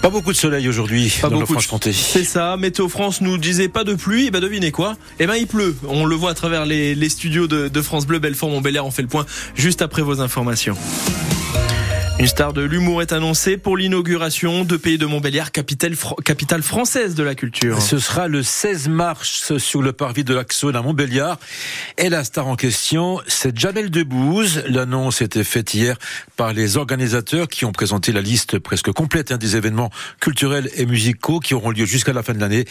Pas beaucoup de soleil aujourd'hui dans la Franche-Comté. C'est ça. Météo France nous disait pas de pluie. Et ben devinez quoi? Eh ben il pleut. On le voit à travers les, les studios de, de France Bleu, Belfort, Montbéliard. On fait le point juste après vos informations. Une star de l'humour est annoncée pour l'inauguration de Pays de Montbéliard, capitale, capitale française de la culture. Ce sera le 16 mars sur le parvis de l'Axone à Montbéliard. Et la star en question, c'est Jamel Debbouze. L'annonce était faite hier par les organisateurs qui ont présenté la liste presque complète hein, des événements culturels et musicaux qui auront lieu jusqu'à la fin de l'année.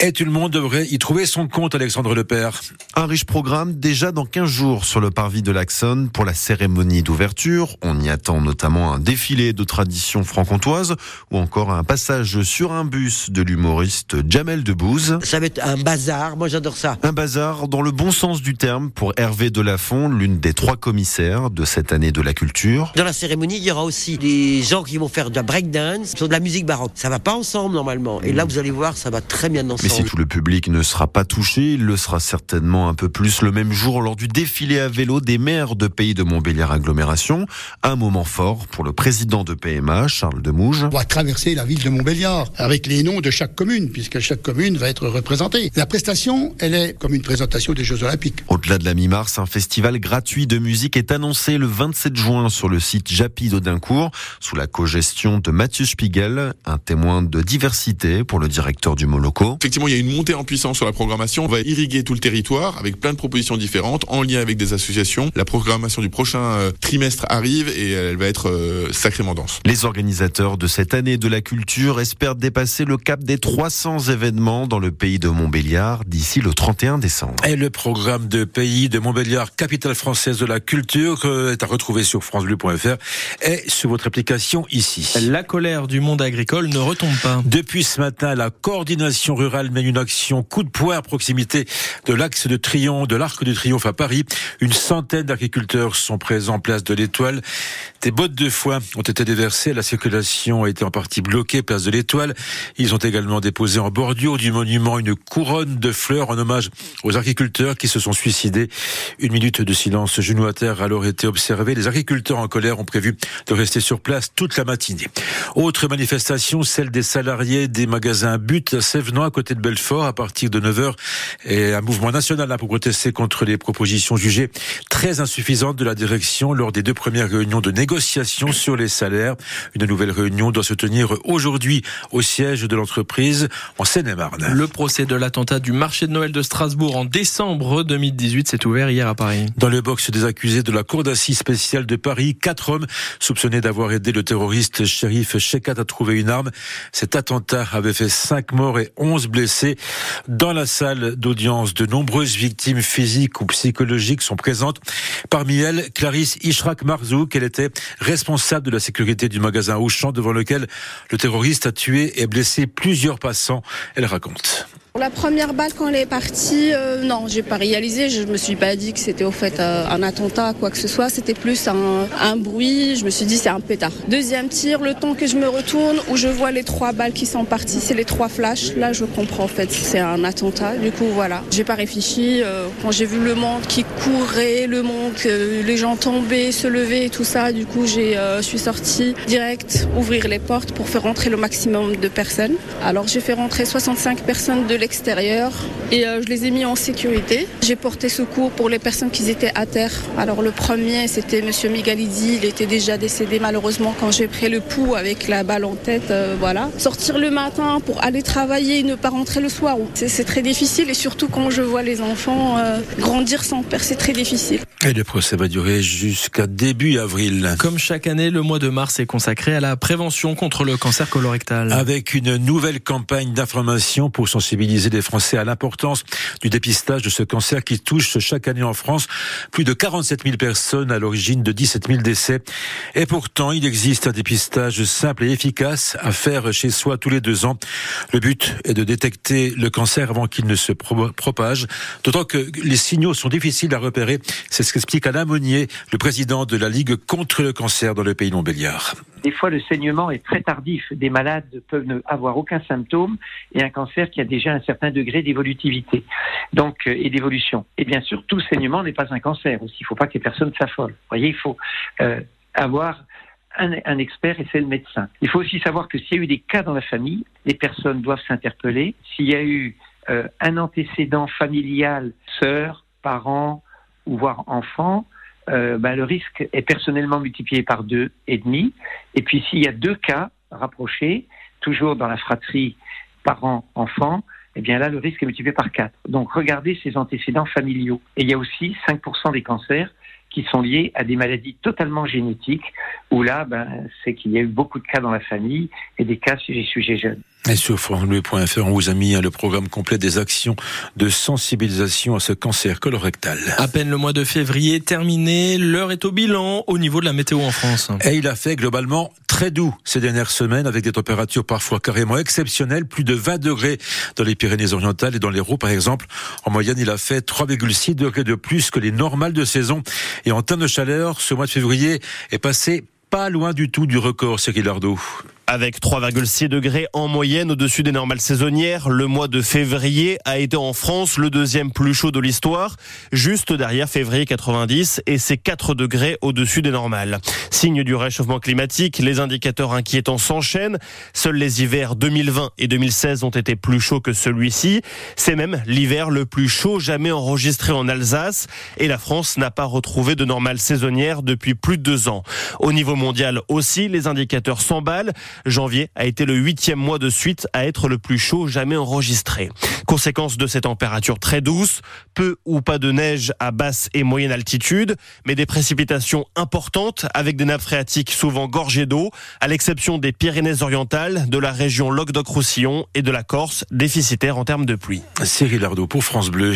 Et tout le monde devrait y trouver son compte, Alexandre Lepère. Un riche programme déjà dans 15 jours sur le parvis de l'Axone pour la cérémonie d'ouverture. On y attend notamment un défilé de tradition franc-comtoise ou encore un passage sur un bus de l'humoriste Jamel Debbouze. Ça va être un bazar, moi j'adore ça. Un bazar dans le bon sens du terme pour Hervé Delafont, l'une des trois commissaires de cette année de la culture. Dans la cérémonie, il y aura aussi des gens qui vont faire de la breakdance, de la musique baroque. Ça va pas ensemble normalement. Et là, vous allez voir, ça va très bien ensemble. Mais si tout le public ne sera pas touché, il le sera certainement un peu plus le même jour lors du défilé à vélo des maires de pays de Montbéliard Agglomération. Un moment fort pour le président de PMA, Charles Demouge. On va traverser la ville de Montbéliard avec les noms de chaque commune, puisque chaque commune va être représentée. La prestation, elle est comme une présentation des Jeux Olympiques. Au-delà de la mi-mars, un festival gratuit de musique est annoncé le 27 juin sur le site Japi d'Audincourt, sous la co-gestion de Mathieu Spiegel, un témoin de diversité pour le directeur du Moloco. Effectivement, il y a une montée en puissance sur la programmation. On va irriguer tout le territoire avec plein de propositions différentes en lien avec des associations. La programmation du prochain euh, trimestre arrive et elle va être euh, sacrément dense. Les organisateurs de cette année de la culture espèrent dépasser le cap des 300 événements dans le pays de Montbéliard d'ici le 31 décembre. Et le programme de pays de Montbéliard, capitale française de la culture, est à retrouver sur francebleu.fr et sur votre application ici. La colère du monde agricole ne retombe pas. Depuis ce matin, la coordination rurale mène une action coup de poing à proximité de l'axe de Triomphe, de l'Arc de Triomphe à Paris. Une centaine d'agriculteurs sont présents en place de l'Étoile. Des bottes de foin ont été déversées. La circulation a été en partie bloquée, place de l'Étoile. Ils ont également déposé en bordure du monument une couronne de fleurs en hommage aux agriculteurs qui se sont suicidés. Une minute de silence genou à terre a alors été observée. Les agriculteurs en colère ont prévu de rester sur place toute la matinée. Autre manifestation, celle des salariés des magasins But à Sévenant à côté de Belfort à partir de 9h et un mouvement national pour protester contre les propositions jugées très insuffisantes de la direction lors des deux premières réunions de négociation sur les salaires. Une nouvelle réunion doit se tenir aujourd'hui au siège de l'entreprise en Seine-et-Marne. Le procès de l'attentat du marché de Noël de Strasbourg en décembre 2018 s'est ouvert hier à Paris. Dans le box des accusés de la Cour d'assises spéciale de Paris, quatre hommes soupçonnés d'avoir aidé le terroriste shérif Shekat à trouver une arme. Cet attentat avait fait cinq morts et onze blessés. Dans la salle d'audience, de nombreuses victimes physiques ou psychologiques sont présentes. Parmi elles, Clarisse Ishrak Marzouk, elle était responsable de la sécurité du magasin Auchan devant lequel le terroriste a tué et blessé plusieurs passants. Elle raconte. La première balle quand elle est partie, euh, non, j'ai pas réalisé. Je me suis pas dit que c'était au fait euh, un attentat, quoi que ce soit. C'était plus un, un, bruit. Je me suis dit c'est un pétard. Deuxième tir, le temps que je me retourne, où je vois les trois balles qui sont parties, c'est les trois flashs. Là, je comprends en fait, c'est un attentat. Du coup, voilà. J'ai pas réfléchi. Euh, quand j'ai vu le monde qui courait, le monde, les gens tombaient, se et tout ça, du coup, j'ai, je suis sortie direct ouvrir les portes pour faire rentrer le maximum de personnes. Alors, j'ai fait rentrer 65 personnes de l'extérieur et euh, je les ai mis en sécurité. J'ai porté secours pour les personnes qui étaient à terre. Alors le premier, c'était Monsieur Migalidi. Il était déjà décédé malheureusement quand j'ai pris le pouls avec la balle en tête. Euh, voilà. Sortir le matin pour aller travailler et ne pas rentrer le soir, c'est très difficile. Et surtout quand je vois les enfants euh, grandir sans père, c'est très difficile. Et le procès va durer jusqu'à début avril. Comme chaque année, le mois de mars est consacré à la prévention contre le cancer colorectal. Avec une nouvelle campagne d'information pour sensibiliser les Français à l'importance du dépistage de ce cancer qui touche chaque année en France plus de 47 000 personnes à l'origine de 17 000 décès. Et pourtant, il existe un dépistage simple et efficace à faire chez soi tous les deux ans. Le but est de détecter le cancer avant qu'il ne se propage, d'autant que les signaux sont difficiles à repérer. C'est ce qu'explique Alain Monnier, le président de la Ligue contre le cancer dans le pays Montbéliard. Des fois, le saignement est très tardif. Des malades peuvent ne avoir aucun symptôme et un cancer qui a déjà un certain degré d'évolutivité donc euh, et d'évolution. Et bien sûr, tout saignement n'est pas un cancer aussi. Il ne faut pas que les personnes s'affolent. Voyez, il faut euh, avoir un, un expert et c'est le médecin. Il faut aussi savoir que s'il y a eu des cas dans la famille, les personnes doivent s'interpeller. S'il y a eu euh, un antécédent familial, sœur, parent ou voire enfant, euh, ben, le risque est personnellement multiplié par deux et demi. Et puis s'il y a deux cas rapprochés, toujours dans la fratrie parent-enfant, eh bien là, le risque est multiplié par quatre. Donc regardez ces antécédents familiaux. Et il y a aussi 5% des cancers qui sont liés à des maladies totalement génétiques, où là, ben, c'est qu'il y a eu beaucoup de cas dans la famille et des cas chez les sujets jeunes. Et sur francebleu.fr, on vous a mis hein, le programme complet des actions de sensibilisation à ce cancer colorectal. À peine le mois de février terminé, l'heure est au bilan au niveau de la météo en France. Et il a fait globalement très doux ces dernières semaines avec des températures parfois carrément exceptionnelles, plus de 20 degrés dans les Pyrénées-Orientales et dans l'Hérault par exemple. En moyenne, il a fait 3,6 degrés de plus que les normales de saison. Et en termes de chaleur, ce mois de février est passé pas loin du tout du record, Cyril Ardo. Avec 3,6 degrés en moyenne au-dessus des normales saisonnières, le mois de février a été en France le deuxième plus chaud de l'histoire, juste derrière février 90 et c'est 4 degrés au-dessus des normales. Signe du réchauffement climatique, les indicateurs inquiétants s'enchaînent. Seuls les hivers 2020 et 2016 ont été plus chauds que celui-ci. C'est même l'hiver le plus chaud jamais enregistré en Alsace et la France n'a pas retrouvé de normales saisonnières depuis plus de deux ans. Au niveau mondial aussi, les indicateurs s'emballent. Janvier a été le huitième mois de suite à être le plus chaud jamais enregistré. Conséquence de ces températures très douces, peu ou pas de neige à basse et moyenne altitude, mais des précipitations importantes avec des nappes phréatiques souvent gorgées d'eau, à l'exception des Pyrénées-Orientales, de la région Languedoc-Roussillon et de la Corse, déficitaire en termes de pluie. Cyril pour France Bleu.